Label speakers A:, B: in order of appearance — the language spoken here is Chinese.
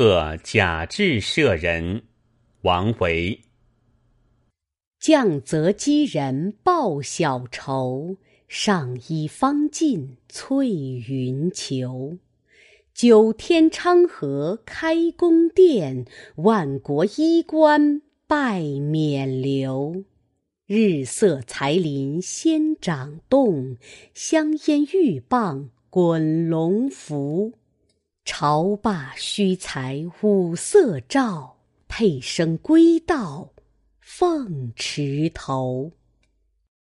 A: 贺贾至舍人，王维。
B: 降泽击人报小仇，上衣方尽翠云裘。九天昌河开宫殿，万国衣冠拜冕旒。日色才林仙掌动，香烟玉棒滚龙浮。朝罢须裁五色诏，佩声归道凤池头。